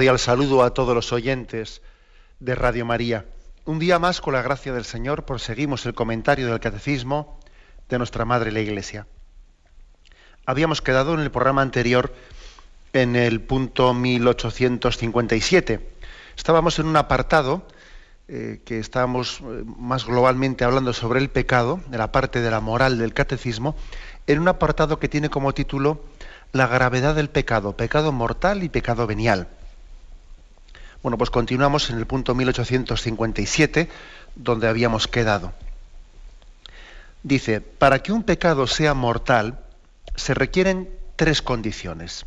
Cordial saludo a todos los oyentes de Radio María. Un día más, con la gracia del Señor, proseguimos el comentario del Catecismo de nuestra Madre la Iglesia. Habíamos quedado en el programa anterior en el punto 1857. Estábamos en un apartado eh, que estábamos eh, más globalmente hablando sobre el pecado, de la parte de la moral del catecismo, en un apartado que tiene como título La gravedad del pecado, pecado mortal y pecado venial. Bueno, pues continuamos en el punto 1857, donde habíamos quedado. Dice, para que un pecado sea mortal, se requieren tres condiciones.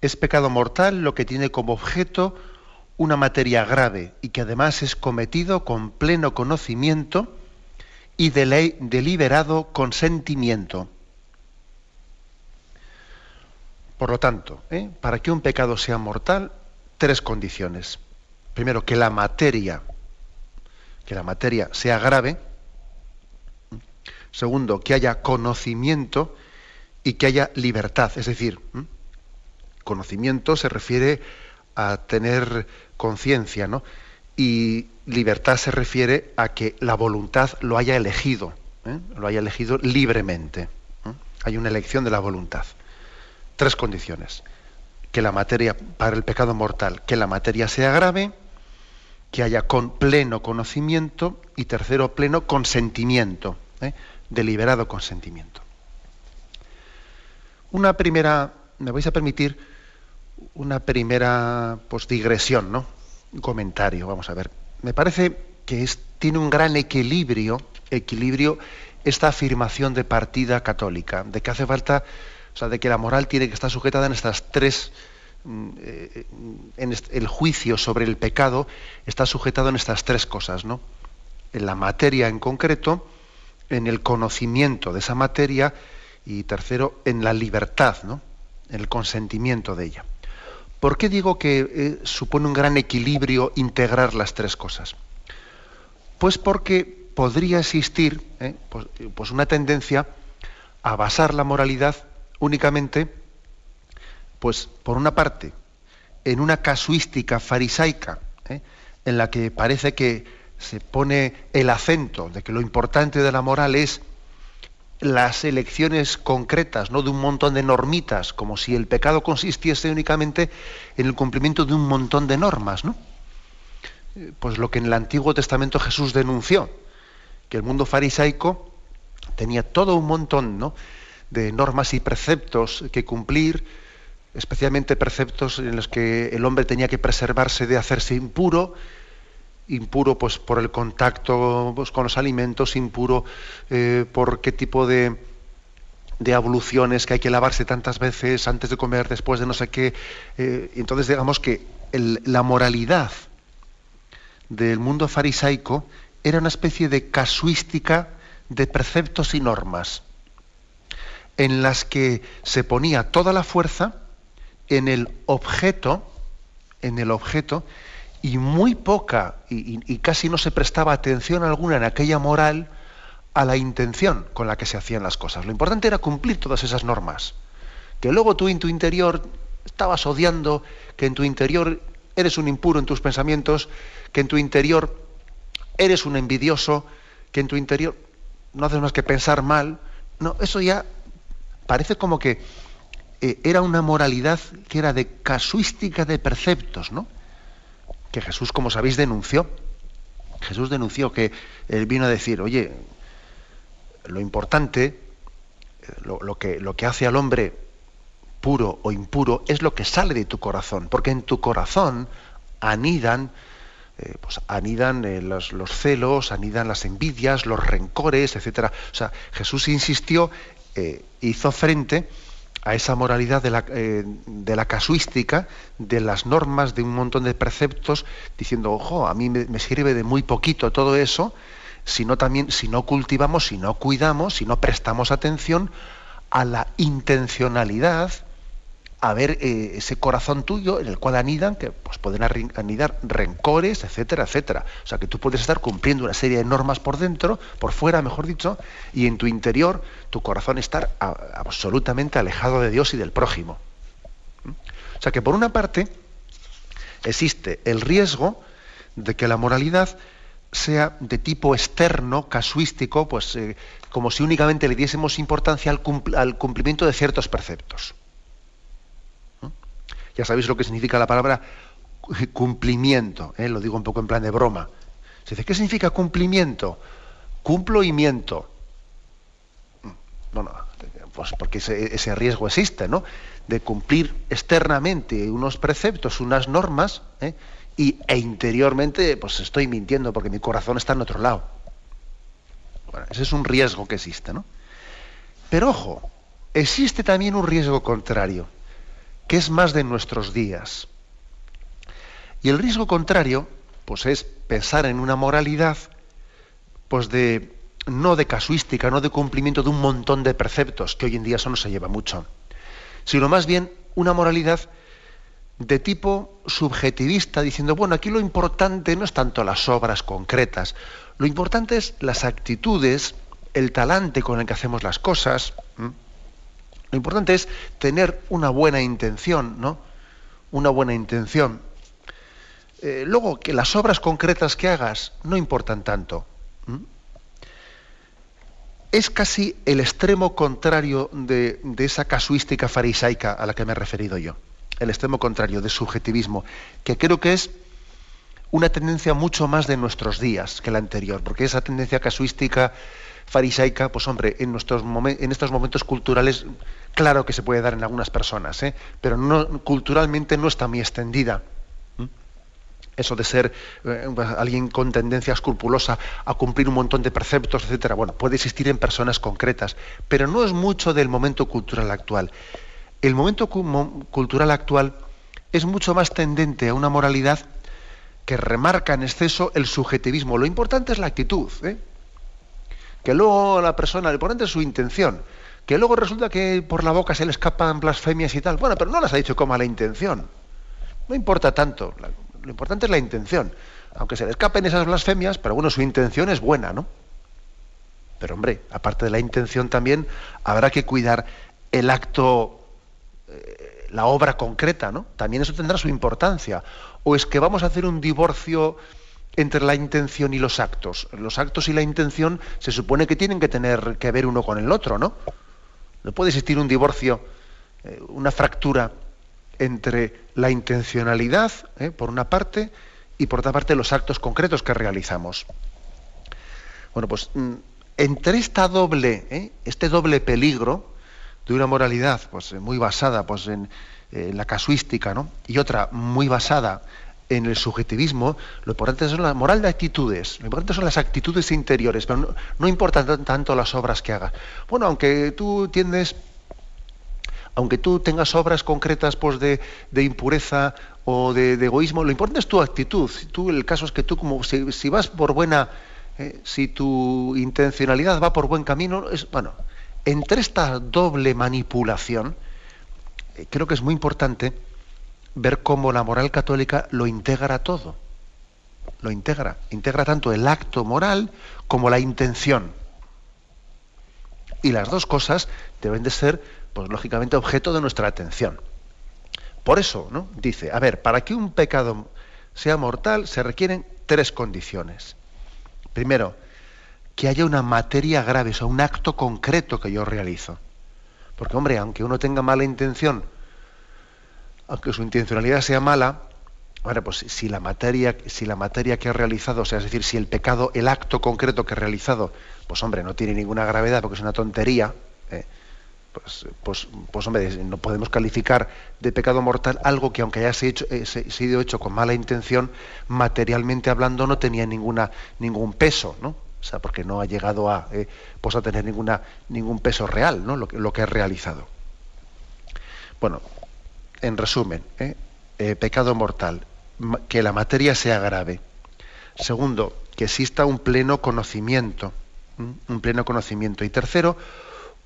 Es pecado mortal lo que tiene como objeto una materia grave y que además es cometido con pleno conocimiento y deliberado consentimiento. Por lo tanto, ¿eh? para que un pecado sea mortal, tres condiciones. Primero, que la materia, que la materia sea grave. Segundo, que haya conocimiento y que haya libertad. Es decir, conocimiento se refiere a tener conciencia, ¿no? Y libertad se refiere a que la voluntad lo haya elegido, ¿eh? lo haya elegido libremente. Hay una elección de la voluntad. Tres condiciones que la materia, para el pecado mortal, que la materia sea grave, que haya con pleno conocimiento y tercero, pleno consentimiento, ¿eh? deliberado consentimiento. Una primera, me vais a permitir una primera pues, digresión, ¿no? Un comentario, vamos a ver. Me parece que es, tiene un gran equilibrio, equilibrio esta afirmación de partida católica, de que hace falta o sea, de que la moral tiene que estar sujetada en estas tres, mm, eh, en el juicio sobre el pecado está sujetado en estas tres cosas, ¿no? En la materia en concreto, en el conocimiento de esa materia y tercero, en la libertad, ¿no? En el consentimiento de ella. ¿Por qué digo que eh, supone un gran equilibrio integrar las tres cosas? Pues porque podría existir ¿eh? pues, pues una tendencia a basar la moralidad únicamente, pues por una parte, en una casuística farisaica, ¿eh? en la que parece que se pone el acento de que lo importante de la moral es las elecciones concretas, no de un montón de normitas, como si el pecado consistiese únicamente en el cumplimiento de un montón de normas, ¿no? Pues lo que en el Antiguo Testamento Jesús denunció, que el mundo farisaico tenía todo un montón, ¿no? De normas y preceptos que cumplir, especialmente preceptos en los que el hombre tenía que preservarse de hacerse impuro, impuro pues por el contacto pues, con los alimentos, impuro eh, por qué tipo de, de abluciones que hay que lavarse tantas veces antes de comer, después de no sé qué. Eh, entonces digamos que la moralidad del mundo farisaico era una especie de casuística de preceptos y normas en las que se ponía toda la fuerza en el objeto, en el objeto, y muy poca, y, casi no se prestaba atención alguna en aquella moral a la intención con la que se hacían las cosas. Lo importante era cumplir todas esas normas. Que luego tú en tu interior estabas odiando, que en tu interior eres un impuro en tus pensamientos, que en tu interior eres un envidioso, que en tu interior no haces más que pensar mal. No, eso ya parece como que eh, era una moralidad que era de casuística de preceptos, ¿no? Que Jesús, como sabéis, denunció. Jesús denunció que él vino a decir, oye, lo importante, lo, que, lo que hace al hombre puro o impuro, es lo que sale de tu corazón, porque en tu corazón anidan, eh, pues anidan eh, los, celos, anidan las envidias, los rencores, etc. O sea, Jesús insistió, eh, hizo frente a esa moralidad de la, de la, casuística, de las normas, de un montón de preceptos, diciendo, ojo, a mí me, me sirve de muy poquito todo eso, si no también, si no cultivamos, si no cuidamos, si no prestamos atención a la intencionalidad, a ver eh, ese corazón tuyo en el cual anidan, que pues pueden anidar rencores, etcétera, etcétera. O sea que tú puedes estar cumpliendo una serie de normas por dentro, por fuera, mejor dicho, y en tu interior tu corazón estar absolutamente alejado de Dios y del prójimo. ¿Mm? O sea que por una parte existe el riesgo de que la moralidad sea de tipo externo, casuístico, pues eh, como si únicamente le diésemos importancia al, al cumplimiento de ciertos preceptos. Ya sabéis lo que significa la palabra cumplimiento, ¿eh? lo digo un poco en plan de broma. Se dice, ¿qué significa cumplimiento? Cumplo y miento. Bueno, pues porque ese, riesgo existe, ¿no? De cumplir externamente unos preceptos, unas normas, ¿eh? y, e interiormente, pues estoy mintiendo porque mi corazón está en otro lado. Bueno, ese es un riesgo que existe, ¿no? Pero ojo, existe también un riesgo contrario que es más de nuestros días. Y el riesgo contrario, pues es pensar en una moralidad, pues de no de casuística, no de cumplimiento de un montón de preceptos, que hoy en día eso no se lleva mucho, sino más bien una moralidad de tipo subjetivista, diciendo, bueno, aquí lo importante no es tanto las obras concretas, lo importante es las actitudes, el talante con el que hacemos las cosas. Lo importante es tener una buena intención, ¿no? Una buena intención. Eh, luego, que las obras concretas que hagas no importan tanto. Es casi el extremo contrario de, esa casuística farisaica a la que me he referido yo. El extremo contrario de subjetivismo, que creo que es una tendencia mucho más de nuestros días que la anterior, porque esa tendencia casuística farisaica, pues hombre, en, nuestros en estos momentos culturales, claro que se puede dar en algunas personas, ¿eh? pero no, culturalmente no está muy extendida. Eso de ser eh, alguien con tendencia escrupulosa a cumplir un montón de preceptos, etcétera, bueno, puede existir en personas concretas, pero no es mucho del momento cultural actual. El momento cultural actual es mucho más tendente a una moralidad que remarca en exceso el subjetivismo. Lo importante es la actitud. ¿eh? Que luego la persona, lo importante es su intención, que luego resulta que por la boca se le escapan blasfemias y tal. Bueno, pero no las ha dicho con mala intención. No importa tanto, lo importante es la intención. Aunque se le escapen esas blasfemias, pero bueno, su intención es buena, ¿no? Pero hombre, aparte de la intención también habrá que cuidar el acto, eh, la obra concreta, ¿no? También eso tendrá su importancia. O es que vamos a hacer un divorcio entre la intención y los actos. Los actos y la intención se supone que tienen que tener que ver uno con el otro, ¿no? No puede existir un divorcio, eh, una fractura entre la intencionalidad, eh, por una parte, y por otra parte los actos concretos que realizamos. Bueno, pues mm, entre esta doble, eh, este doble peligro de una moralidad pues, muy basada pues, en, en la casuística, ¿no? y otra muy basada en el subjetivismo, lo importante es la moral de actitudes, lo importante son las actitudes interiores, pero no, no importan tanto las obras que hagas. Bueno, aunque tú tiendes, aunque tú tengas obras concretas pues, de, impureza o de, egoísmo, lo importante es tu actitud. Tú, el caso es que tú, como si, vas por buena, eh, si tu intencionalidad va por buen camino, es, bueno, entre esta doble manipulación, eh, creo que es muy importante ver cómo la moral católica lo integra todo. Lo integra. Integra tanto el acto moral como la intención. Y las dos cosas deben de ser, pues lógicamente, objeto de nuestra atención. Por eso, ¿no? Dice, a ver, para que un pecado sea mortal se requieren tres condiciones. Primero, que haya una materia grave, o sea, un acto concreto que yo realizo. Porque, hombre, aunque uno tenga mala intención aunque su intencionalidad sea mala, bueno, pues si la materia, si la materia que ha realizado, o sea, es decir, si el pecado, el acto concreto que ha realizado, pues hombre, no tiene ninguna gravedad porque es una tontería, ¿eh? pues, pues, pues, hombre, no podemos calificar de pecado mortal algo que aunque haya sido hecho, eh, sido hecho con mala intención, materialmente hablando no tenía ninguna, ningún peso, ¿no? O sea, porque no ha llegado a, eh, pues a tener ninguna, ningún peso real, ¿no? Lo que, lo que ha realizado. Bueno, en resumen, ¿eh? pecado mortal, que la materia sea grave. Segundo, que exista un pleno conocimiento, un pleno conocimiento. Y tercero,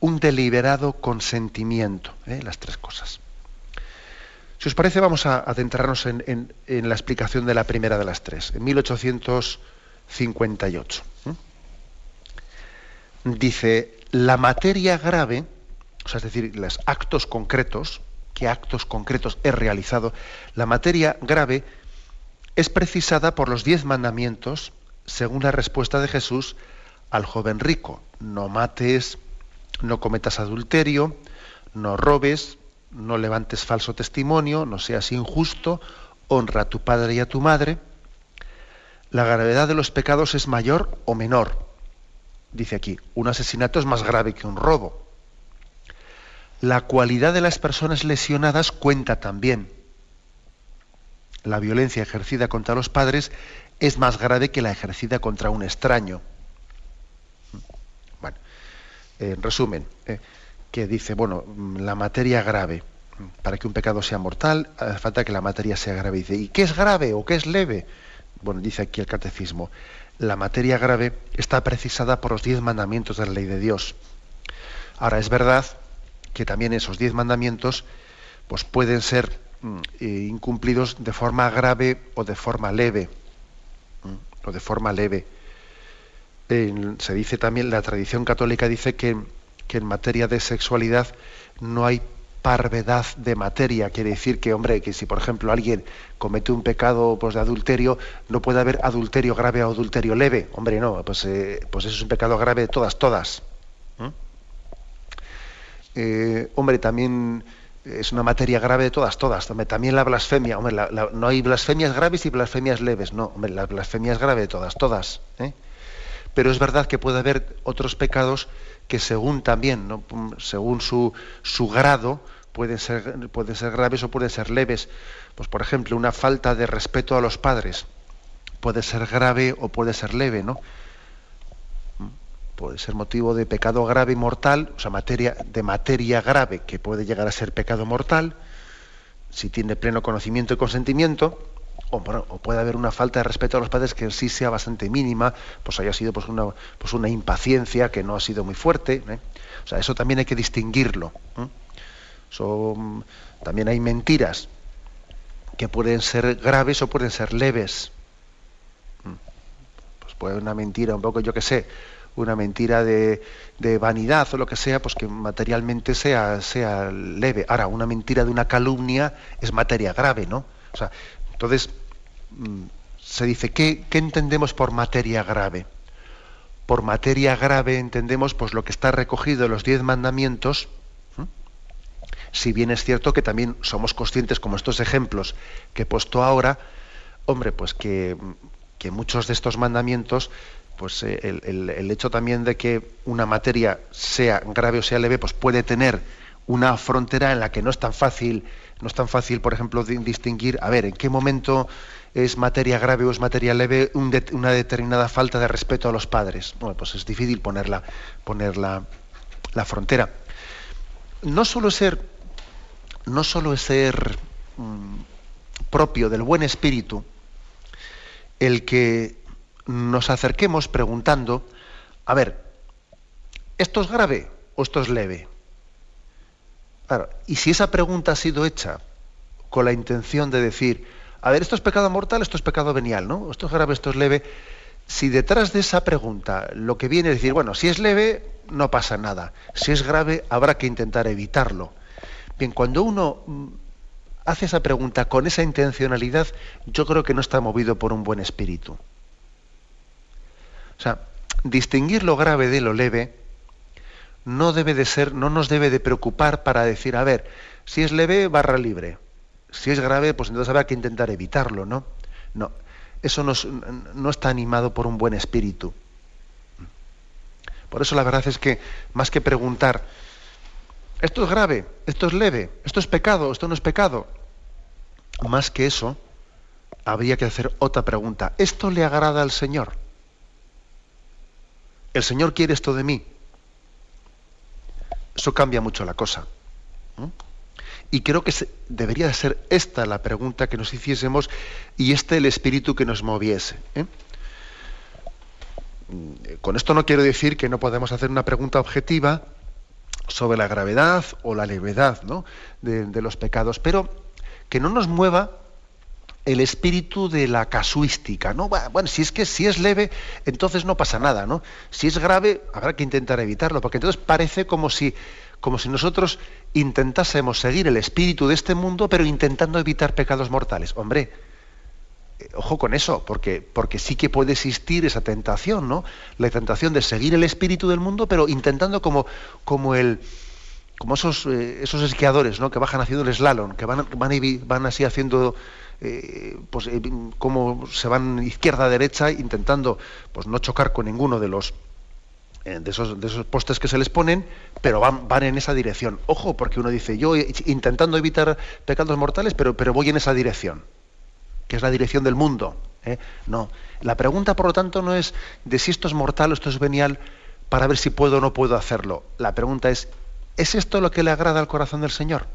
un deliberado consentimiento, ¿eh? las tres cosas. Si os parece, vamos a adentrarnos en, la explicación de la primera de las tres, en 1858. ¿eh? Dice, la materia grave, o sea, es decir, los actos concretos, qué actos concretos he realizado, la materia grave es precisada por los diez mandamientos, según la respuesta de Jesús al joven rico. No mates, no cometas adulterio, no robes, no levantes falso testimonio, no seas injusto, honra a tu padre y a tu madre. La gravedad de los pecados es mayor o menor. Dice aquí, un asesinato es más grave que un robo. La cualidad de las personas lesionadas cuenta también. La violencia ejercida contra los padres es más grave que la ejercida contra un extraño en resumen, eh, que dice, bueno, mm, la materia grave, para que un pecado sea mortal, hace falta que la materia sea grave. Dice, ¿y qué es grave o qué es leve? Bueno, dice aquí el catecismo, la materia grave está precisada por los diez mandamientos de la ley de Dios. Ahora, es verdad que también esos diez mandamientos pues pueden ser mm, eh, incumplidos de forma grave o de forma leve. o de forma leve se dice también, la tradición católica dice que, en materia de sexualidad no hay parvedad de materia. Quiere decir que, hombre, que si por ejemplo alguien comete un pecado pues, de adulterio, no puede haber adulterio grave o adulterio leve. Hombre, no, pues, eh, pues eso es un pecado grave de todas, todas. Eh, hombre, también es una materia grave de todas, todas. También la blasfemia. Hombre, no hay blasfemias graves y blasfemias leves. No, hombre, la blasfemia es grave de todas, todas. ¿eh? pero es verdad que puede haber otros pecados que según también, ¿no? según su, su grado, pueden ser, pueden ser graves o pueden ser leves. Pues por ejemplo, una falta de respeto a los padres puede ser grave o puede ser leve, ¿no? Puede ser motivo de pecado grave y mortal, o sea, materia, de materia grave que puede llegar a ser pecado mortal, si tiene pleno conocimiento y consentimiento, o, puede haber una falta de respeto a los padres que sí sea bastante mínima, pues haya sido pues una, pues una impaciencia que no ha sido muy fuerte. ¿eh? O sea, eso también hay que distinguirlo. Son, también hay mentiras que pueden ser graves o pueden ser leves. Pues puede una mentira un poco, yo qué sé, una mentira de, de, vanidad o lo que sea, pues que materialmente sea, sea leve. Ahora, una mentira de una calumnia es materia grave, ¿no? O sea, entonces, Mm, se dice, ¿qué, entendemos por materia grave? Por materia grave entendemos pues, lo que está recogido en los diez mandamientos, si bien es cierto que también somos conscientes, como estos ejemplos que he puesto ahora, hombre, pues que, muchos de estos mandamientos, pues eh, el, el, hecho también de que una materia sea grave o sea leve, pues puede tener una frontera en la que no es tan fácil, no es tan fácil, por ejemplo, distinguir, a ver, en qué momento es materia grave o es materia leve una determinada falta de respeto a los padres. Bueno, pues es difícil ponerla, poner la, frontera. No solo ser, no solo es ser mm, propio del buen espíritu el que nos acerquemos preguntando, a ver, ¿esto es grave o esto es leve? y si esa pregunta ha sido hecha con la intención de decir, a ver, esto es pecado mortal, esto es pecado venial, ¿no? Esto es grave, esto es leve. Si detrás de esa pregunta lo que viene es decir, bueno, si es leve, no pasa nada. Si es grave, habrá que intentar evitarlo. Bien, cuando uno mm, hace esa pregunta con esa intencionalidad, yo creo que no está movido por un buen espíritu. O sea, distinguir lo grave de lo leve no debe de ser, no nos debe de preocupar para decir, a ver, si es leve, barra libre si es grave, pues entonces habrá que intentar evitarlo, ¿no? No, eso no, está animado por un buen espíritu. Por eso la verdad es que más que preguntar esto es grave, esto es leve, esto es pecado, esto no es pecado. Más que eso, habría que hacer otra pregunta. ¿Esto le agrada al Señor? ¿El Señor quiere esto de mí? Eso cambia mucho la cosa. Y creo que debería ser esta la pregunta que nos hiciésemos y este el espíritu que nos moviese. ¿eh? Con esto no quiero decir que no podemos hacer una pregunta objetiva sobre la gravedad o la levedad de, de los pecados, pero que no nos mueva el espíritu de la casuística, ¿no? Bueno, si es que si es leve, entonces no pasa nada, ¿no? Si es grave, habrá que intentar evitarlo, porque entonces parece como si, como si nosotros intentásemos seguir el espíritu de este mundo, pero intentando evitar pecados mortales. Hombre, eh, ojo con eso, porque, porque sí que puede existir esa tentación, ¿no? La tentación de seguir el espíritu del mundo, pero intentando como, como el como esos, eh, esos esquiadores ¿no? que bajan haciendo el slalom, que van, van, van así haciendo eh, pues eh, como se van izquierda a derecha intentando pues no chocar con ninguno de los eh, de, esos, de esos postes que se les ponen, pero van, van en esa dirección. Ojo, porque uno dice, yo intentando evitar pecados mortales, pero, pero voy en esa dirección, que es la dirección del mundo. No. La pregunta, por lo tanto, no es de si esto es mortal o esto es venial para ver si puedo o no puedo hacerlo. La pregunta es, ¿es esto lo que le agrada al corazón del Señor?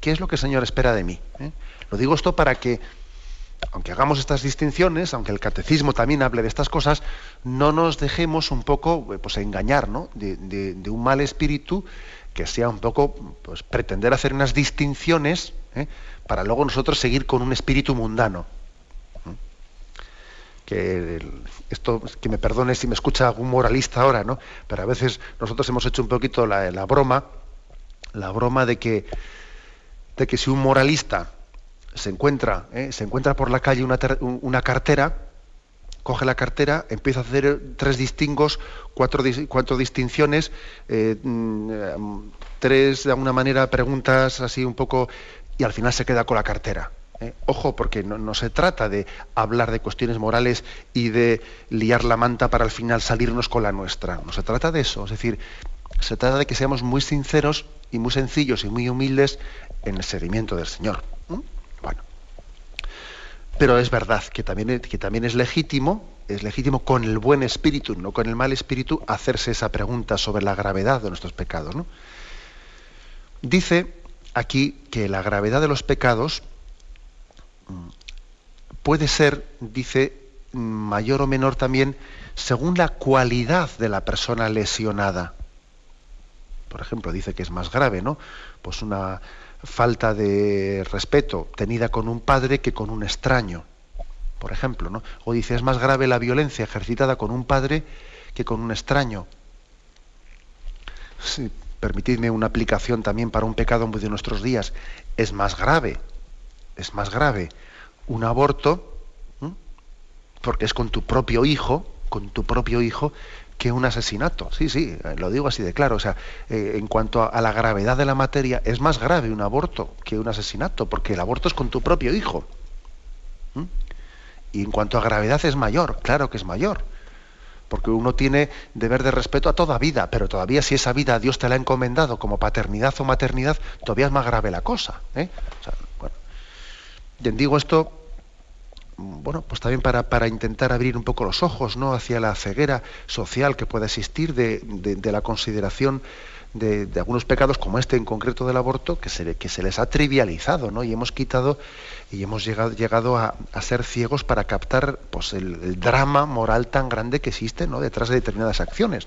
¿Qué es lo que el Señor espera de mí? ¿Eh? Lo digo esto para que, aunque hagamos estas distinciones, aunque el catecismo también hable de estas cosas, no nos dejemos un poco eh, pues, engañar de, un mal espíritu que sea un poco pues, pretender hacer unas distinciones ¿eh? para luego nosotros seguir con un espíritu mundano. Que esto, que me perdone si me escucha algún moralista ahora, ¿no? Pero a veces nosotros hemos hecho un poquito la broma, la broma de que de que si un moralista se encuentra, ¿eh? se encuentra por la calle una, cartera, coge la cartera, empieza a hacer tres distingos, cuatro, cuatro distinciones, eh, mm, tres de alguna manera preguntas así un poco y al final se queda con la cartera. ¿eh? Ojo, porque no, no, se trata de hablar de cuestiones morales y de liar la manta para al final salirnos con la nuestra. No se trata de eso. Es decir, se trata de que seamos muy sinceros y muy sencillos y muy humildes en el seguimiento del Señor. Bueno. Pero es verdad que también, que también es legítimo, es legítimo con el buen espíritu, no con el mal espíritu, hacerse esa pregunta sobre la gravedad de nuestros pecados. Dice aquí que la gravedad de los pecados mm, puede ser, dice, mayor o menor también según la cualidad de la persona lesionada. Por ejemplo, dice que es más grave, ¿no? Pues una, falta de respeto tenida con un padre que con un extraño, por ejemplo, ¿no? O dice, es más grave la violencia ejercitada con un padre que con un extraño. permitidme una aplicación también para un pecado de nuestros días. Es más grave, es más grave un aborto, porque es con tu propio hijo, con tu propio hijo, que un asesinato. Sí, sí, lo digo así de claro. O sea, eh, en cuanto a, la gravedad de la materia, es más grave un aborto que un asesinato, porque el aborto es con tu propio hijo. ¿Mm? Y en cuanto a gravedad es mayor, claro que es mayor. Porque uno tiene deber de respeto a toda vida, pero todavía si esa vida Dios te la ha encomendado como paternidad o maternidad, todavía es más grave la cosa. ¿eh? O sea, bueno. digo esto bueno, pues también para, intentar abrir un poco los ojos ¿no? hacia la ceguera social que pueda existir de, la consideración de, algunos pecados como este en concreto del aborto que se, que se les ha trivializado ¿no? y hemos quitado y hemos llegado, llegado a, ser ciegos para captar pues, el, drama moral tan grande que existe ¿no? detrás de determinadas acciones.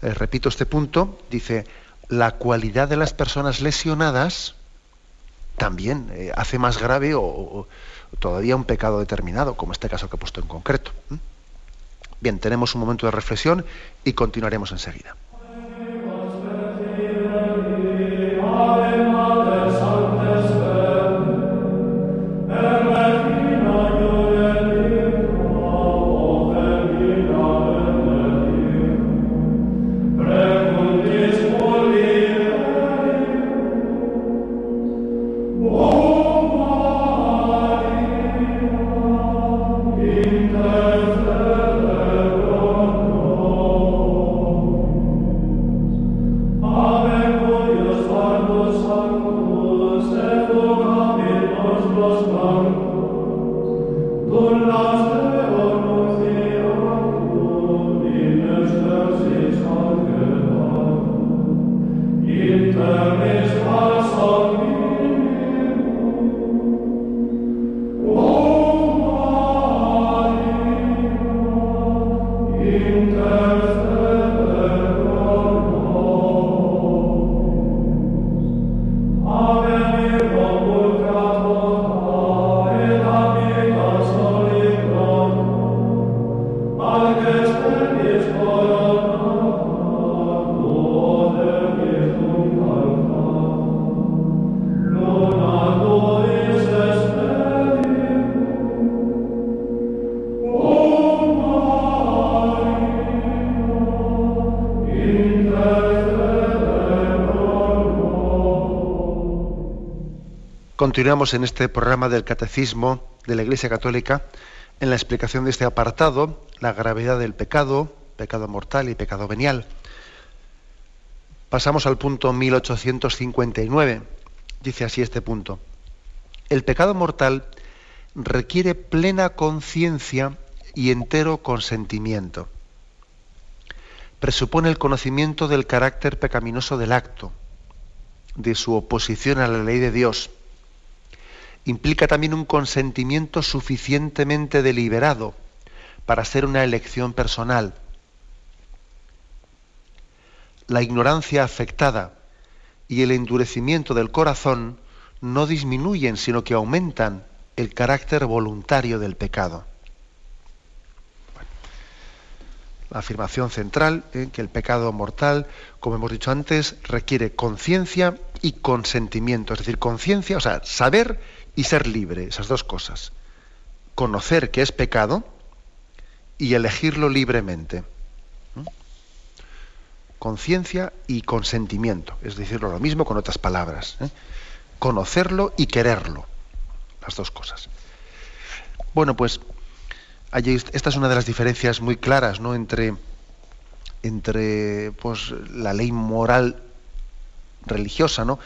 Eh, repito este punto, dice, la cualidad de las personas lesionadas también eh, hace más grave o todavía un pecado determinado, como este caso que he puesto en concreto. Bien, tenemos un momento de reflexión y continuaremos enseguida. Continuamos en este programa del Catecismo de la Iglesia Católica en la explicación de este apartado, la gravedad del pecado, pecado mortal y pecado venial. Pasamos al punto 1859. Dice así este punto. El pecado mortal requiere plena conciencia y entero consentimiento. Presupone el conocimiento del carácter pecaminoso del acto, de su oposición a la ley de Dios implica también un consentimiento suficientemente deliberado para ser una elección personal. La ignorancia afectada y el endurecimiento del corazón no disminuyen, sino que aumentan el carácter voluntario del pecado. la afirmación central, en que el pecado mortal, como hemos dicho antes, requiere conciencia y consentimiento. Es decir, conciencia, o sea, saber y ser libre, esas dos cosas. Conocer que es pecado y elegirlo libremente. Conciencia y consentimiento, es decirlo lo mismo con otras palabras. ¿eh? Conocerlo y quererlo, las dos cosas. Bueno, pues esta es una de las diferencias muy claras ¿no? entre, entre pues, la ley moral religiosa ¿no?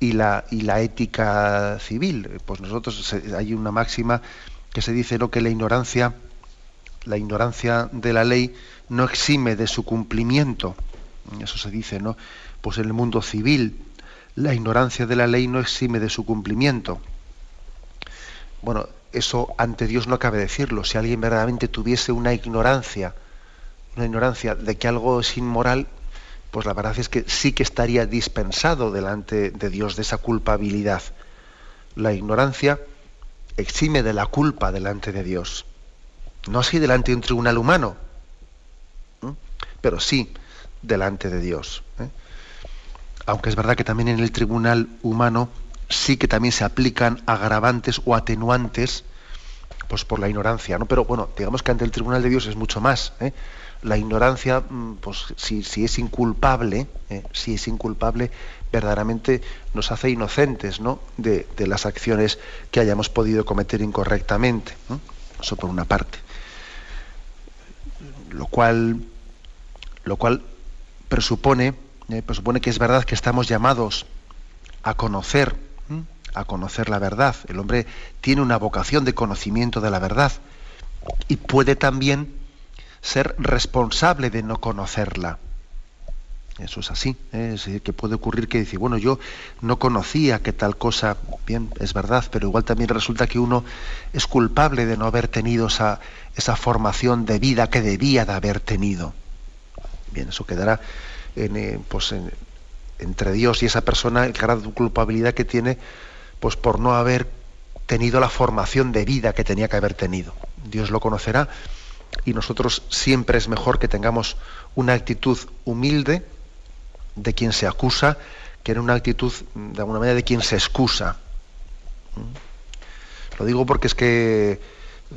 Y la, y la ética civil. Pues nosotros hay una máxima que se dice ¿no? que la ignorancia, la ignorancia de la ley no exime de su cumplimiento. Eso se dice, ¿no? Pues en el mundo civil, la ignorancia de la ley no exime de su cumplimiento. Bueno, eso ante Dios no cabe decirlo. Si alguien verdaderamente tuviese una ignorancia, una ignorancia de que algo es inmoral, pues la verdad es que sí que estaría dispensado delante de Dios de esa culpabilidad. La ignorancia exime de la culpa delante de Dios. No así delante de un tribunal humano, pero sí delante de Dios. ¿eh? Aunque es verdad que también en el tribunal humano sí que también se aplican agravantes o atenuantes pues por la ignorancia, ¿no? Pero bueno, digamos que ante el tribunal de Dios es mucho más. ¿eh? La ignorancia, mm, pues si, es inculpable, eh, si es inculpable, verdaderamente nos hace inocentes ¿no? de, las acciones que hayamos podido cometer incorrectamente. Eso por una parte. Lo cual, lo cual presupone, eh, presupone que es verdad que estamos llamados a conocer, a conocer la verdad. El hombre tiene una vocación de conocimiento de la verdad y puede también ser responsable de no conocerla. Eso es así. ¿eh? Es decir, que puede ocurrir que dice, bueno, yo no conocía que tal cosa, bien, es verdad, pero igual también resulta que uno es culpable de no haber tenido esa, esa formación de vida que debía de haber tenido. Bien, eso quedará en, eh, pues entre Dios y esa persona el grado de culpabilidad que tiene pues por no haber tenido la formación de vida que tenía que haber tenido. Dios lo conocerá y nosotros siempre es mejor que tengamos una actitud humilde de quien se acusa que en una actitud de alguna manera de quien se excusa. ¿Mm? Lo digo porque es que,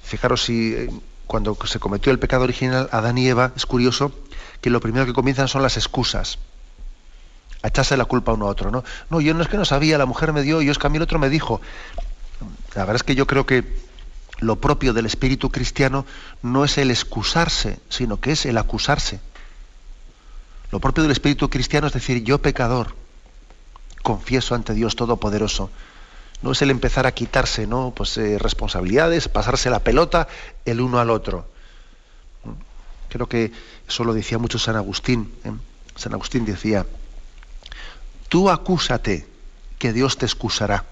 fijaros si eh, cuando se cometió el pecado original, Adán y Eva, es curioso que lo primero que comienzan son las excusas. A echarse la culpa uno a otro, ¿no? No, yo no es que no sabía, la mujer me dio, yo es que a mí el otro me dijo. La verdad es que yo creo que lo propio del espíritu cristiano no es el excusarse, sino que es el acusarse. Lo propio del espíritu cristiano es decir, yo pecador, confieso ante Dios Todopoderoso. No es el empezar a quitarse ¿no? pues, eh, responsabilidades, pasarse la pelota el uno al otro. Creo que eso lo decía mucho San Agustín. ¿eh? San Agustín decía Tú acúsate, que Dios te excusará.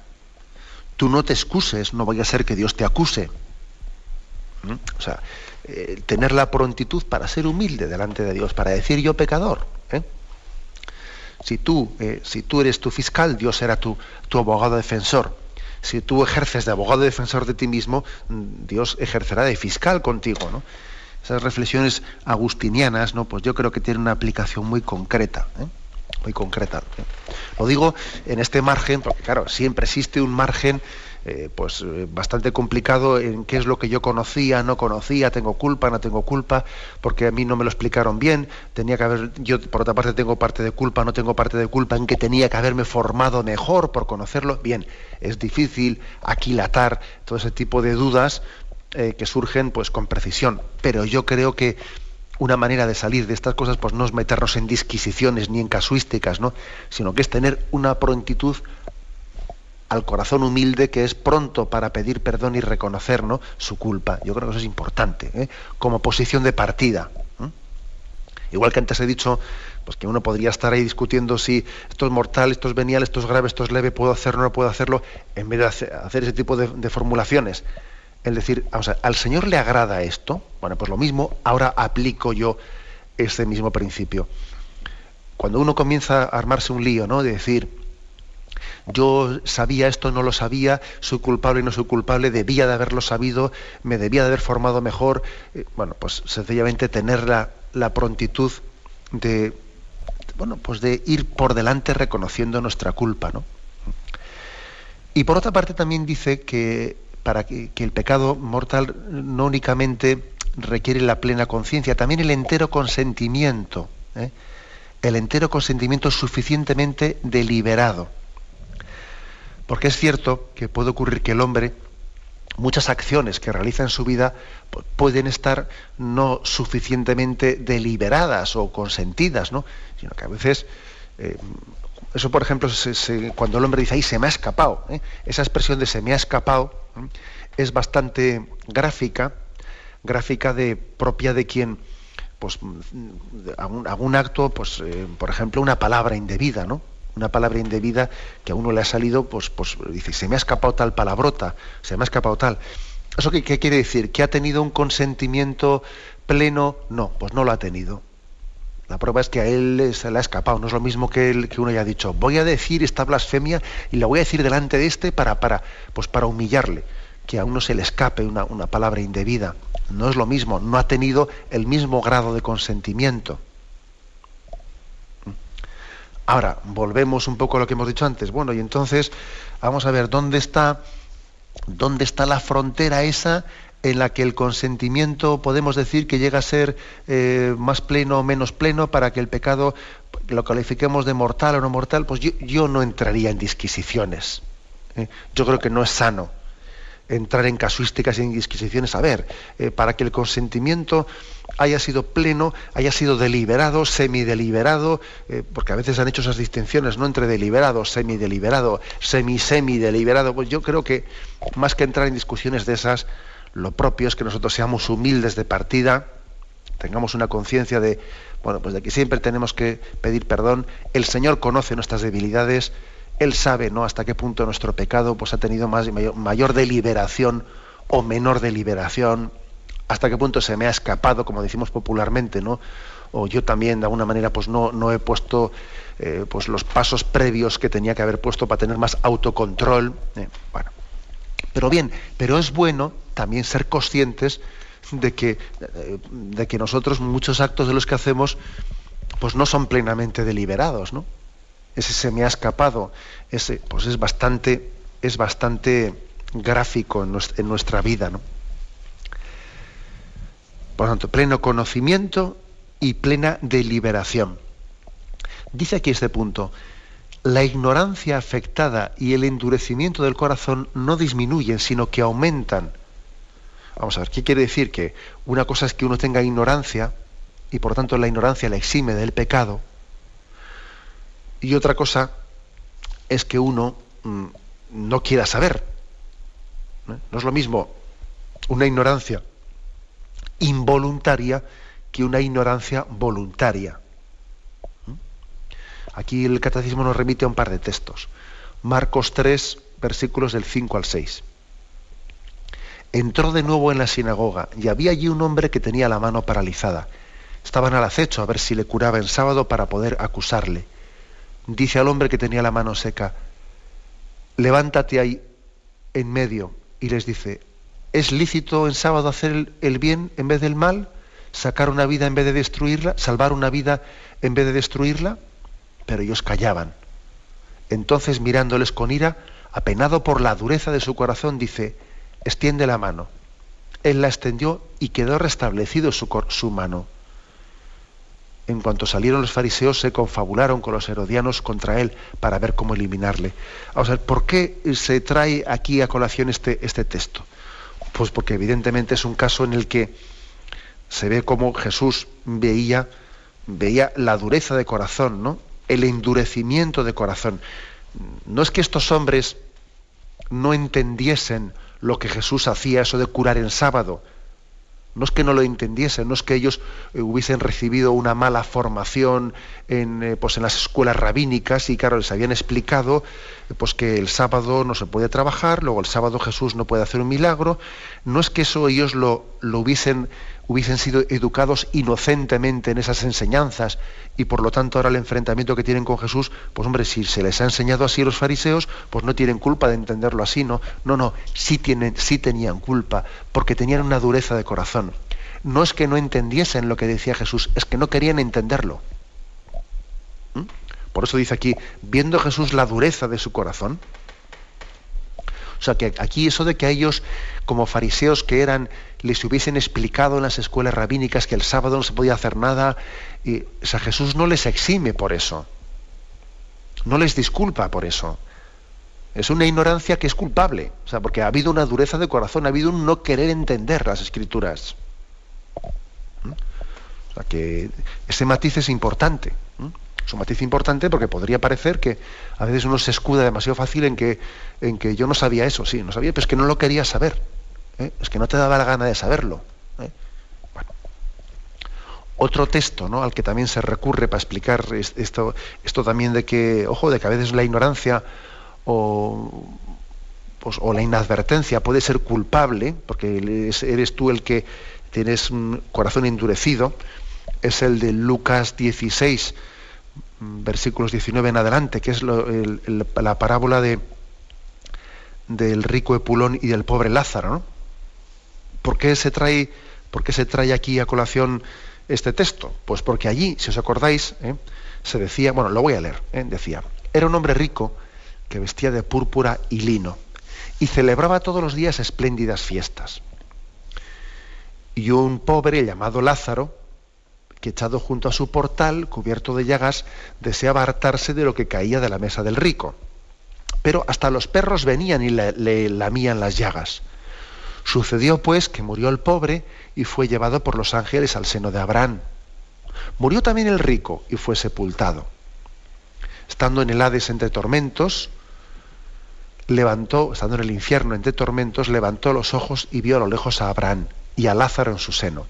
Tú no te excuses, no vaya a ser que Dios te acuse. ¿Mm? O sea, eh, tener la prontitud para ser humilde delante de Dios, para decir yo pecador. ¿eh? Si, tú, eh, si tú eres tu fiscal, Dios será tu, tu abogado defensor. Si tú ejerces de abogado defensor de ti mismo, mm, Dios ejercerá de fiscal contigo. ¿no? Esas reflexiones agustinianas, ¿no? pues yo creo que tienen una aplicación muy concreta. Muy concreta. Lo digo en este margen, porque claro, siempre existe un margen eh, pues eh, bastante complicado en qué es lo que yo conocía, no conocía, tengo culpa, no tengo culpa, porque a mí no me lo explicaron bien, tenía que haber, yo por otra parte tengo parte de culpa, no tengo parte de culpa, en que tenía que haberme formado mejor por conocerlo. Bien, es difícil aquilatar todo ese tipo de dudas eh, que surgen pues con precisión, pero yo creo que una manera de salir de estas cosas pues no es meternos en disquisiciones ni en casuísticas, ¿no? sino que es tener una prontitud al corazón humilde que es pronto para pedir perdón y reconocer su culpa. Yo creo que eso es importante, ¿eh? como posición de partida. Igual que antes he dicho, pues que uno podría estar ahí discutiendo si esto es mortal, esto es venial, esto es grave, esto es leve, puedo hacerlo, no puedo hacerlo, en vez de hacer, ese tipo de, formulaciones. Es decir, ¿al Señor le agrada esto? Bueno, pues lo mismo, ahora aplico yo ese mismo principio. Cuando uno comienza a armarse un lío, ¿no? De decir, yo sabía esto, no lo sabía, soy culpable no soy culpable, debía de haberlo sabido, me debía de haber formado mejor. Eh, bueno, pues sencillamente tener la, prontitud de, bueno, pues de ir por delante reconociendo nuestra culpa, ¿no? Y por otra parte también dice que para que, el pecado mortal no únicamente requiere la plena conciencia, también el entero consentimiento, ¿eh? el entero consentimiento suficientemente deliberado. Porque es cierto que puede ocurrir que el hombre, muchas acciones que realiza en su vida pueden estar no suficientemente deliberadas o consentidas, ¿no? sino que a veces, eh, eso por ejemplo, cuando el hombre dice, ahí se me ha escapado, ¿eh? esa expresión de se me ha escapado es bastante gráfica, gráfica de propia de quien pues algún, acto, pues, eh, por ejemplo, una palabra indebida, ¿no? una palabra indebida que a uno le ha salido, pues, pues dice, se me ha escapado tal palabrota, se me ha escapado tal. ¿Eso qué, quiere decir? ¿Que ha tenido un consentimiento pleno? No, pues no lo ha tenido. La prueba es que a él se le ha escapado. No es lo mismo que, él, que uno haya dicho, voy a decir esta blasfemia y la voy a decir delante de este para, para, pues para humillarle. Que a uno se le escape una, una palabra indebida. No es lo mismo, no ha tenido el mismo grado de consentimiento. Ahora, volvemos un poco a lo que hemos dicho antes. Bueno, y entonces vamos a ver dónde está, dónde está la frontera esa en la que el consentimiento podemos decir que llega a ser eh, más pleno o menos pleno para que el pecado lo califiquemos de mortal o no mortal, pues yo, no entraría en disquisiciones. ¿eh? Yo creo que no es sano entrar en casuísticas y en disquisiciones. A ver, eh, para que el consentimiento haya sido pleno, haya sido deliberado, semideliberado, eh, porque a veces han hecho esas distinciones, ¿no? Entre deliberado, semideliberado, semi-semi-deliberado. Pues yo creo que más que entrar en discusiones de esas, lo propio es que nosotros seamos humildes de partida, tengamos una conciencia de, bueno, pues de que siempre tenemos que pedir perdón. El Señor conoce nuestras debilidades, Él sabe, ¿no? Hasta qué punto nuestro pecado pues, ha tenido más, mayor, mayor deliberación o menor deliberación hasta qué punto se me ha escapado, como decimos popularmente, ¿no? O yo también de alguna manera pues no, no he puesto eh, pues los pasos previos que tenía que haber puesto para tener más autocontrol. Eh, bueno. Pero bien, pero es bueno también ser conscientes de que, eh, de que nosotros muchos actos de los que hacemos pues no son plenamente deliberados, ¿no? Ese se me ha escapado, ese pues es bastante, es bastante gráfico en nuestra vida, ¿no? Por lo tanto, pleno conocimiento y plena deliberación. Dice aquí este punto, la ignorancia afectada y el endurecimiento del corazón no disminuyen, sino que aumentan. Vamos a ver, ¿qué quiere decir? Que una cosa es que uno tenga ignorancia y por tanto la ignorancia le exime del pecado. Y otra cosa es que uno mm, no quiera saber. No es lo mismo una ignorancia involuntaria que una ignorancia voluntaria. ¿Mm? Aquí el catecismo nos remite a un par de textos. Marcos 3, versículos del 5 al 6. Entró de nuevo en la sinagoga y había allí un hombre que tenía la mano paralizada. Estaban al acecho a ver si le curaba en sábado para poder acusarle. Dice al hombre que tenía la mano seca, levántate ahí en medio y les dice, ¿es lícito en sábado hacer el bien en vez del mal? ¿Sacar una vida en vez de destruirla? ¿Salvar una vida en vez de destruirla? Pero ellos callaban. Entonces mirándoles con ira, apenado por la dureza de su corazón, dice, extiende la mano. Él la extendió y quedó restablecido su, su mano. En cuanto salieron los fariseos, se confabularon con los herodianos contra él para ver cómo eliminarle. Vamos a ver, ¿por qué se trae aquí a colación este, este texto? Pues porque evidentemente es un caso en el que se ve cómo Jesús veía, veía la dureza de corazón, ¿no? el endurecimiento de corazón. No es que estos hombres no entendiesen lo que Jesús hacía, eso de curar en sábado. No es que no lo entendiesen, no es que ellos eh, hubiesen recibido una mala formación en, eh, pues en las escuelas rabínicas y claro, les habían explicado eh, pues que el sábado no se puede trabajar, luego el sábado Jesús no puede hacer un milagro. No es que eso ellos lo, lo hubiesen hubiesen sido educados inocentemente en esas enseñanzas y por lo tanto ahora el enfrentamiento que tienen con Jesús, pues hombre, si se les ha enseñado así a los fariseos, pues no tienen culpa de entenderlo así, ¿no? No, no, sí, tienen, sí tenían culpa, porque tenían una dureza de corazón. No es que no entendiesen lo que decía Jesús, es que no querían entenderlo. ¿Mm? Por eso dice aquí, viendo Jesús la dureza de su corazón, o sea que aquí eso de que ellos, como fariseos que eran, les hubiesen explicado en las escuelas rabínicas que el sábado no se podía hacer nada, y, o Jesús no les exime por eso. No les disculpa por eso. Es una ignorancia que es culpable, o sea, porque ha habido una dureza de corazón, ha habido un no querer entender las escrituras. ¿Mm? O sea, que ese matiz es importante. ¿Mm? Es un matiz importante porque podría parecer que a veces uno se escuda demasiado fácil en que, en que yo no sabía eso, sí, no sabía, pero es que no lo quería saber. ¿Eh? Es que no te daba la gana de saberlo. ¿eh? Otro texto ¿no? al que también se recurre para explicar esto, esto también de que, ojo, de que a veces la ignorancia o, pues, la inadvertencia puede ser culpable, porque eres tú el que tienes un corazón endurecido, es el de Lucas 16, versículos 19 en adelante, que es la parábola de, del rico Epulón y del pobre Lázaro. ¿no? ¿Por, qué se trae, ¿Por qué se trae aquí a colación este texto? Pues porque allí, si os acordáis, ¿eh? se decía, bueno, lo voy a leer, ¿eh? decía, era un hombre rico que vestía de púrpura y lino y celebraba todos los días espléndidas fiestas. Y un pobre llamado Lázaro, que echado junto a su portal, cubierto de llagas, deseaba hartarse de lo que caía de la mesa del rico. Pero hasta los perros venían y le, lamían las llagas. Sucedió pues que murió el pobre y fue llevado por los ángeles al seno de Abraham. Murió también el rico y fue sepultado. Estando en el Hades entre tormentos, levantó, estando en el infierno entre tormentos, levantó los ojos y vio a lo lejos a Abraham y a Lázaro en su seno.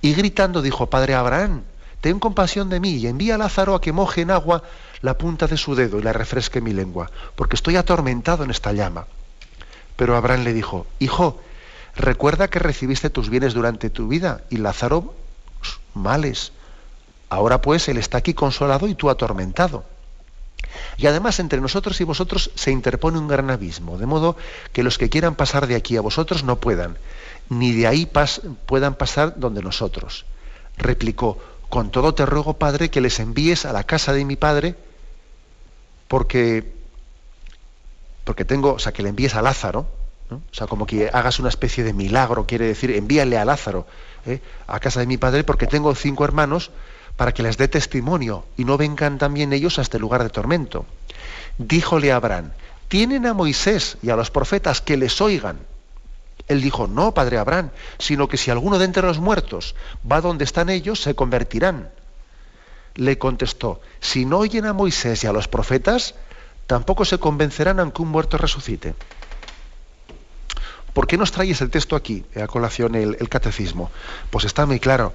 Y gritando dijo, Padre Abraham, ten compasión de mí y envía a Lázaro a que moje en agua la punta de su dedo y la refresque mi lengua, porque estoy atormentado en esta llama. Pero Abraham le dijo, Hijo, recuerda que recibiste tus bienes durante tu vida y Lázaro males. Ahora pues él está aquí consolado y tú atormentado. Y además entre nosotros y vosotros se interpone un gran abismo, de modo que los que quieran pasar de aquí a vosotros no puedan, ni de ahí puedan pasar donde nosotros. Replicó, con todo te ruego, Padre, que les envíes a la casa de mi Padre, porque, porque tengo, o sea, que le envíes a Lázaro, o sea, como que hagas una especie de milagro, quiere decir, envíale a Lázaro ¿eh? a casa de mi Padre, porque tengo cinco hermanos, para que les dé testimonio y no vengan también ellos a este lugar de tormento. Díjole a Abraham, tienen a Moisés y a los profetas que les oigan. Él dijo, no, padre Abraham, sino que si alguno de entre los muertos va donde están ellos, se convertirán. Le contestó, si no oyen a Moisés y a los profetas, tampoco se convencerán aunque un muerto resucite. ¿Por qué nos trae ese texto aquí, a colación el, el catecismo? Pues está muy claro,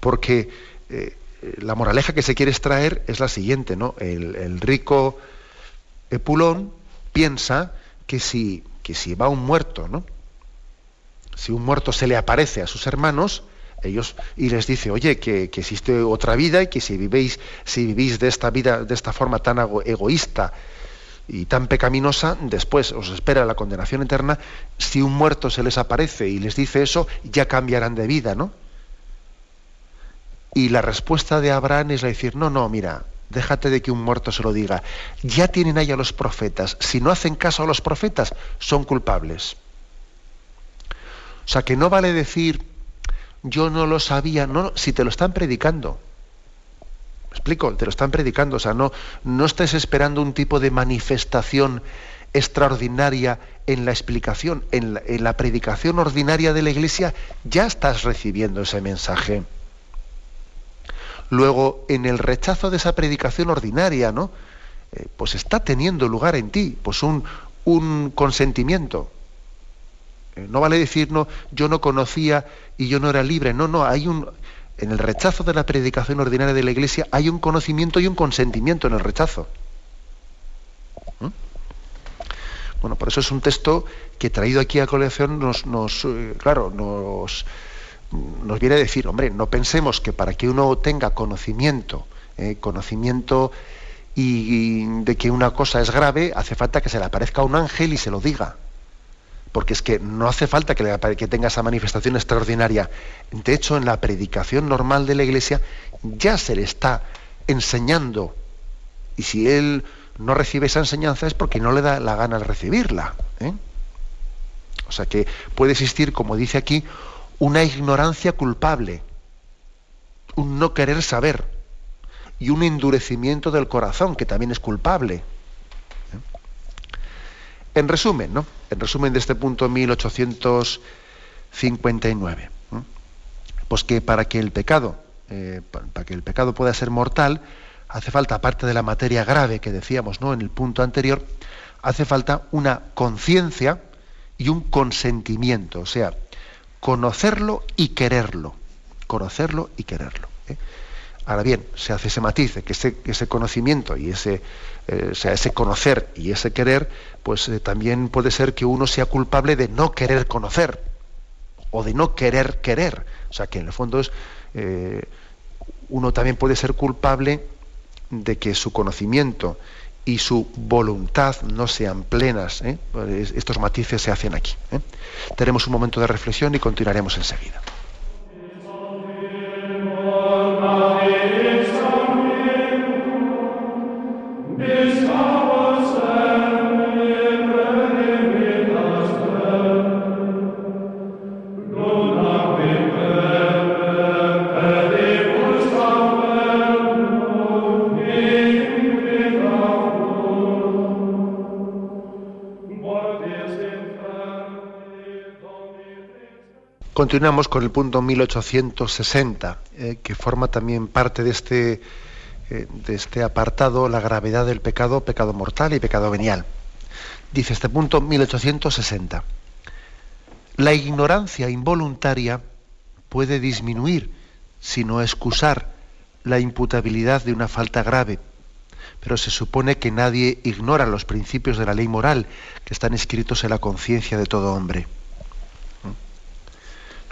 porque eh, la moraleja que se quiere extraer es la siguiente, ¿no? El, rico Epulón piensa que si, que si va un muerto, ¿no? Si un muerto se le aparece a sus hermanos, ellos y les dice, oye, que, existe otra vida y que si vivís, si vivís de esta vida, de esta forma tan egoísta y tan pecaminosa, después os espera la condenación eterna. Si un muerto se les aparece y les dice eso, ya cambiarán de vida, ¿no? Y la respuesta de Abraham es decir, no, no, mira, déjate de que un muerto se lo diga. Ya tienen ahí a los profetas. Si no hacen caso a los profetas, son culpables. O sea, que no vale decir, yo no lo sabía, no, si te lo están predicando. ¿Me explico? Te lo están predicando, o sea, no, no estés esperando un tipo de manifestación extraordinaria en la explicación, en la, en la predicación ordinaria de la iglesia, ya estás recibiendo ese mensaje. Luego, en el rechazo de esa predicación ordinaria, ¿no? Eh, pues está teniendo lugar en ti, pues un, un consentimiento. Eh, no vale decir, no, yo no conocía y yo no era libre. No, no, hay un. En el rechazo de la predicación ordinaria de la Iglesia hay un conocimiento y un consentimiento en el rechazo. ¿Mm? Bueno, por eso es un texto que traído aquí a colección nos, eh, claro, nos, nos viene a decir, hombre, no pensemos que para que uno tenga conocimiento, eh, conocimiento y, de que una cosa es grave, hace falta que se le aparezca un ángel y se lo diga porque es que no hace falta que, tenga esa manifestación extraordinaria. De hecho, en la predicación normal de la Iglesia ya se le está enseñando. Y si él no recibe esa enseñanza es porque no le da la gana de recibirla. ¿eh? O sea que puede existir, como dice aquí, una ignorancia culpable, un no querer saber y un endurecimiento del corazón que también es culpable. En resumen, ¿no? En resumen de este punto 1859, pues que para que el pecado, eh, para que el pecado pueda ser mortal, hace falta, aparte de la materia grave que decíamos ¿no? en el punto anterior, hace falta una conciencia y un consentimiento, o sea, conocerlo y quererlo, conocerlo y quererlo. ¿eh? Ahora bien, se hace ese matiz que ese, conocimiento y ese, eh, sea, ese conocer y ese querer, pues eh, también puede ser que uno sea culpable de no querer conocer o de no querer querer. O sea, que en el fondo es, eh, uno también puede ser culpable de que su conocimiento y su voluntad no sean plenas. Pues estos matices se hacen aquí. Tenemos un momento de reflexión y continuaremos enseguida. Continuamos con el punto 1860, eh, que forma también parte de este, eh, de este apartado, la gravedad del pecado, pecado mortal y pecado venial. Dice este punto 1860. La ignorancia involuntaria puede disminuir, si no excusar, la imputabilidad de una falta grave, pero se supone que nadie ignora los principios de la ley moral que están escritos en la conciencia de todo hombre.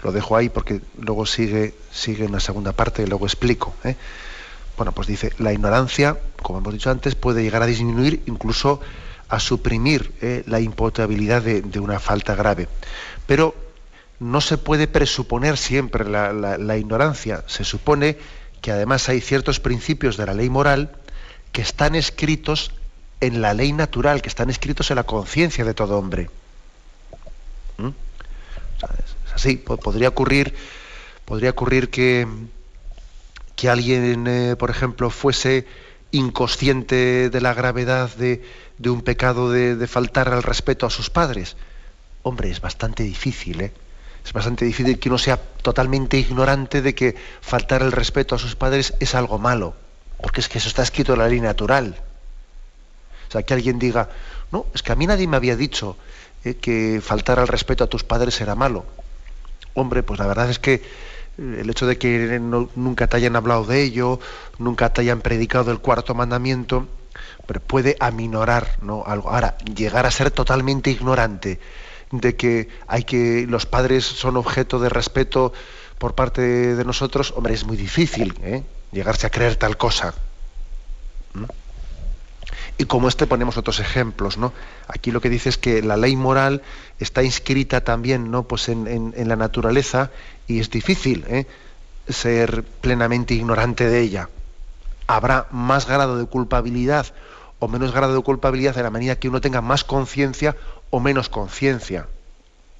Lo dejo ahí porque luego sigue, sigue en la segunda parte y luego explico. ¿eh? Bueno, pues dice, la ignorancia, como hemos dicho antes, puede llegar a disminuir, incluso a suprimir ¿eh? la imputabilidad de, una falta grave. Pero no se puede presuponer siempre la, ignorancia. Se supone que además hay ciertos principios de la ley moral que están escritos en la ley natural, que están escritos en la conciencia de todo hombre. ¿Mm? Así. Podría ocurrir, podría ocurrir que, que alguien, eh, por ejemplo, fuese inconsciente de la gravedad de, un pecado de, faltar al respeto a sus padres. Hombre, es bastante difícil, ¿eh? Es bastante difícil que uno sea totalmente ignorante de que faltar el respeto a sus padres es algo malo, porque es que eso está escrito en la ley natural. O sea, que alguien diga, no, es que a mí nadie me había dicho eh, que faltar al respeto a tus padres era malo hombre, pues la verdad es que el hecho de que nunca te hayan hablado de ello, nunca te hayan predicado el cuarto mandamiento, pero puede aminorar ¿no? algo. Ahora, llegar a ser totalmente ignorante de que hay que los padres son objeto de respeto por parte de nosotros, hombre, es muy difícil ¿eh? llegarse a creer tal cosa. Y como este ponemos otros ejemplos, ¿no? Aquí lo que dice es que la ley moral está inscrita también, ¿no? Pues en, la naturaleza y es difícil ¿eh? ser plenamente ignorante de ella. Habrá más grado de culpabilidad o menos grado de culpabilidad en la medida que uno tenga más conciencia o menos conciencia.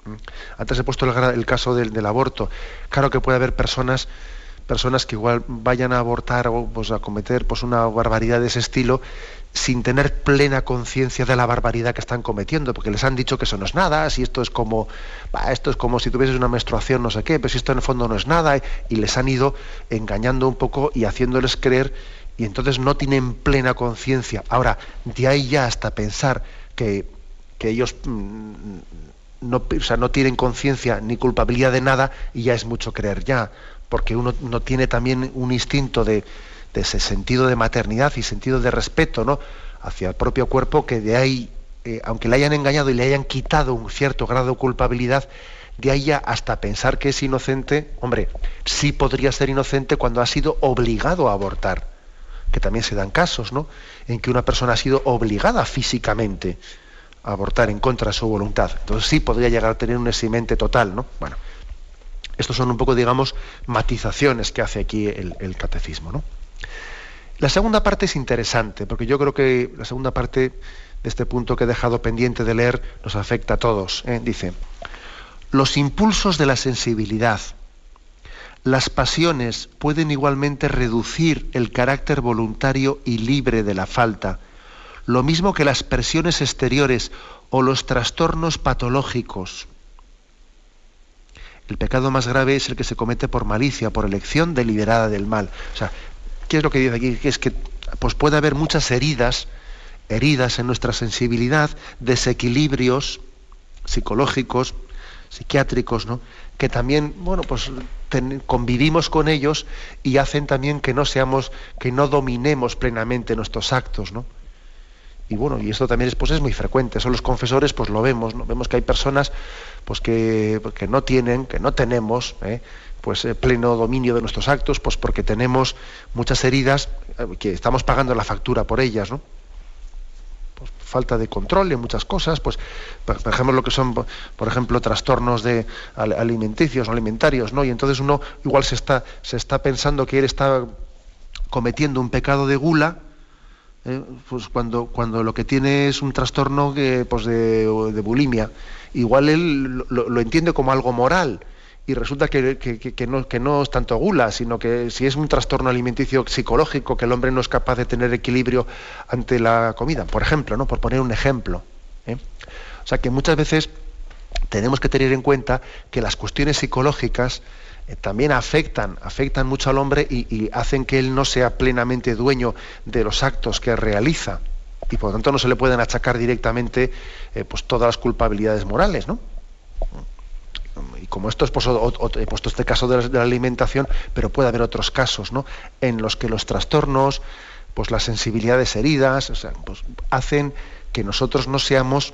¿Mm? Antes he puesto el, caso del, aborto. Claro que puede haber personas, personas que igual vayan a abortar o pues, a cometer pues, una barbaridad de ese estilo sin tener plena conciencia de la barbaridad que están cometiendo, porque les han dicho que eso no es nada, si esto es como, esto es como si tuvieses una menstruación, no sé qué, pero si esto en el fondo no es nada, y les han ido engañando un poco y haciéndoles creer y entonces no tienen plena conciencia. Ahora, de ahí ya hasta pensar que, ellos mm, no, no tienen conciencia ni culpabilidad de nada, y ya es mucho creer ya, porque uno no tiene también un instinto de, ese sentido de maternidad y sentido de respeto ¿no? hacia el propio cuerpo, que de ahí, eh, aunque le hayan engañado y le hayan quitado un cierto grado de culpabilidad, de ahí ya hasta pensar que es inocente, hombre, sí podría ser inocente cuando ha sido obligado a abortar que también se dan casos, ¿no? En que una persona ha sido obligada físicamente a abortar en contra de su voluntad. Entonces sí podría llegar a tener un eximente total, ¿no? Bueno, estos son un poco, digamos, matizaciones que hace aquí el, catecismo, ¿no? La segunda parte es interesante, porque yo creo que la segunda parte de este punto que he dejado pendiente de leer nos afecta a todos. ¿eh? Dice, los impulsos de la sensibilidad, las pasiones pueden igualmente reducir el carácter voluntario y libre de la falta, lo mismo que las presiones exteriores o los trastornos patológicos. El pecado más grave es el que se comete por malicia, por elección deliberada del mal. O sea, ¿qué es lo que dice aquí? es que pues puede haber muchas heridas, heridas en nuestra sensibilidad, desequilibrios psicológicos, psiquiátricos, ¿no? que también, bueno, pues convivimos con ellos y hacen también que no seamos, que no dominemos plenamente nuestros actos, ¿no? Y bueno, y esto también es, pues es muy frecuente. Son los confesores, pues lo vemos, ¿no? Vemos que hay personas pues que, que no tienen, que no tenemos, ¿eh? pues eh, pleno dominio de nuestros actos, pues porque tenemos muchas heridas eh, que estamos pagando la factura por ellas, ¿no? Pues, falta de control en muchas cosas, pues por ejemplo lo que son, por ejemplo, trastornos de alimenticios o alimentarios, ¿no? Y entonces uno igual se está, se está pensando que él está cometiendo un pecado de gula, ¿eh? pues cuando, cuando lo que tiene es un trastorno pues de, de bulimia. Igual él lo entiende como algo moral, y resulta que, no, que, no, es tanto gula, sino que si es un trastorno alimenticio psicológico, que el hombre no es capaz de tener equilibrio ante la comida, por ejemplo, ¿no? por poner un ejemplo. ¿eh? O sea que muchas veces tenemos que tener en cuenta que las cuestiones psicológicas también afectan, afectan mucho al hombre y, hacen que él no sea plenamente dueño de los actos que realiza. Y por lo tanto no se le pueden achacar directamente eh, pues todas las culpabilidades morales, ¿no? y como esto es pues, he puesto este caso de la, alimentación, pero puede haber otros casos, ¿no? En los que los trastornos, pues las sensibilidades heridas, pues, hacen que nosotros no seamos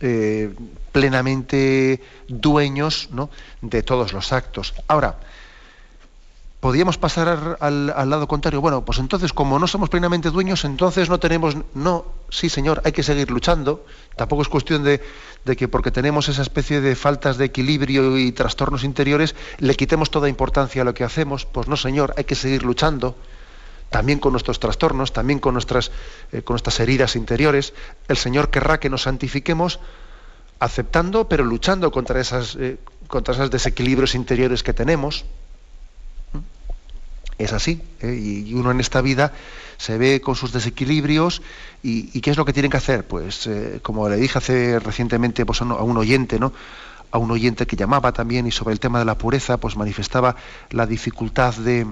eh, plenamente dueños de todos los actos. Ahora, podríamos pasar al, lado contrario. Bueno, pues entonces, como no somos plenamente dueños, entonces no tenemos. No, sí, señor, hay que seguir luchando. Tampoco es cuestión de, que porque tenemos esa especie de faltas de equilibrio y trastornos interiores, le quitemos toda importancia a lo que hacemos. Pues no, señor, hay que seguir luchando. También con nuestros trastornos, también con nuestras, eh, con nuestras heridas interiores. El Señor querrá que nos santifiquemos aceptando, pero luchando contra, esas, eh, contra esos desequilibrios interiores que tenemos es así. ¿eh? Y uno en esta vida se ve con sus desequilibrios y, ¿qué es lo que tienen que hacer? Pues como le dije hace recientemente pues, a un oyente, ¿no? a un oyente que llamaba también y sobre el tema de la pureza, pues manifestaba la dificultad de,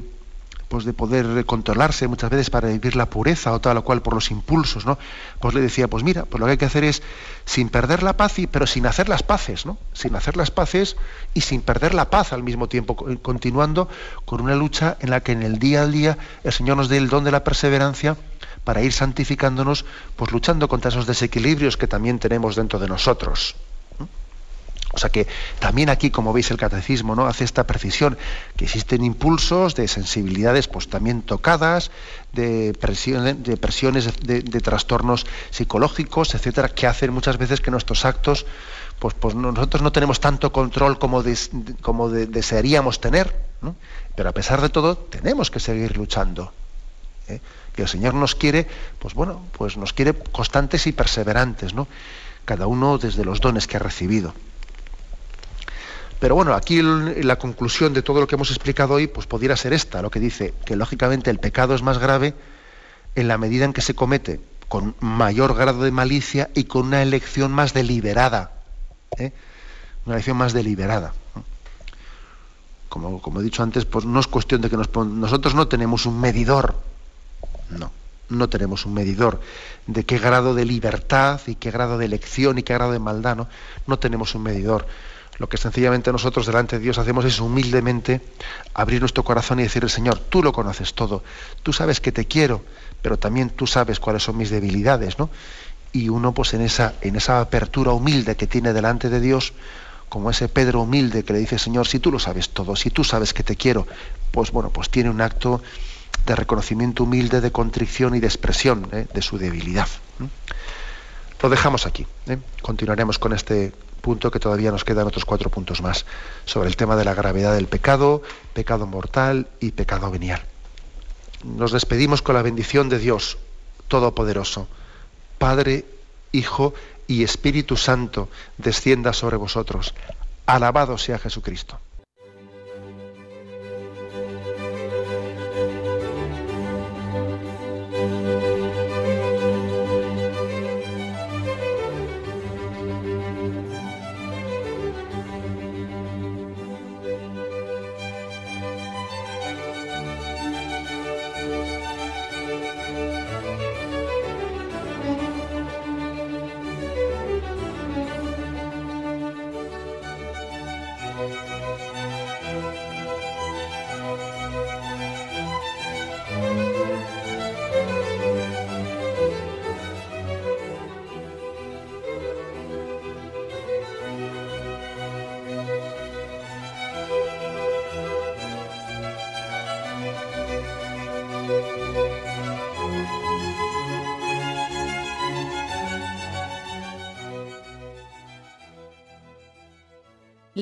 pues de poder controlarse muchas veces para vivir la pureza o tal o cual por los impulsos, ¿no? Pues le decía, pues mira, pues lo que hay que hacer es sin perder la paz, y, pero sin hacer las paces, ¿no? Sin hacer las paces y sin perder la paz al mismo tiempo, continuando con una lucha en la que en el día a día el Señor nos dé el don de la perseverancia para ir santificándonos, pues luchando contra esos desequilibrios que también tenemos dentro de nosotros. O sea que también aquí, como veis, el catecismo ¿no? hace esta precisión, que existen impulsos de sensibilidades pues también tocadas, de, presiones, de, presiones de, trastornos psicológicos, etcétera, que hacen muchas veces que nuestros actos, pues, pues nosotros no tenemos tanto control como, como desearíamos tener, pero a pesar de todo tenemos que seguir luchando. ¿eh? Que el Señor nos quiere, pues bueno, pues nos quiere constantes y perseverantes, ¿no? Cada uno desde los dones que ha recibido. Pero bueno, aquí la conclusión de todo lo que hemos explicado hoy, pues pudiera ser esta, lo que dice que lógicamente el pecado es más grave en la medida en que se comete con mayor grado de malicia y con una elección más deliberada. ¿eh? Una elección más deliberada. Como, como, he dicho antes, pues no es cuestión de que nosotros no tenemos un medidor. No, no tenemos un medidor de qué grado de libertad y qué grado de elección y qué grado de maldad. No, no tenemos un medidor lo que sencillamente nosotros delante de Dios hacemos es humildemente abrir nuestro corazón y decirle, Señor, tú lo conoces todo, tú sabes que te quiero, pero también tú sabes cuáles son mis debilidades, ¿no? Y uno pues en esa, en esa apertura humilde que tiene delante de Dios, como ese Pedro humilde que le dice, Señor, si tú lo sabes todo, si tú sabes que te quiero, pues bueno, pues tiene un acto de reconocimiento humilde, de contrición y de expresión ¿eh? de su debilidad. Lo dejamos aquí. ¿eh? Continuaremos con este punto que todavía nos quedan otros cuatro puntos más sobre el tema de la gravedad del pecado, pecado mortal y pecado venial. Nos despedimos con la bendición de Dios Todopoderoso, Padre, Hijo y Espíritu Santo, descienda sobre vosotros. Alabado sea Jesucristo.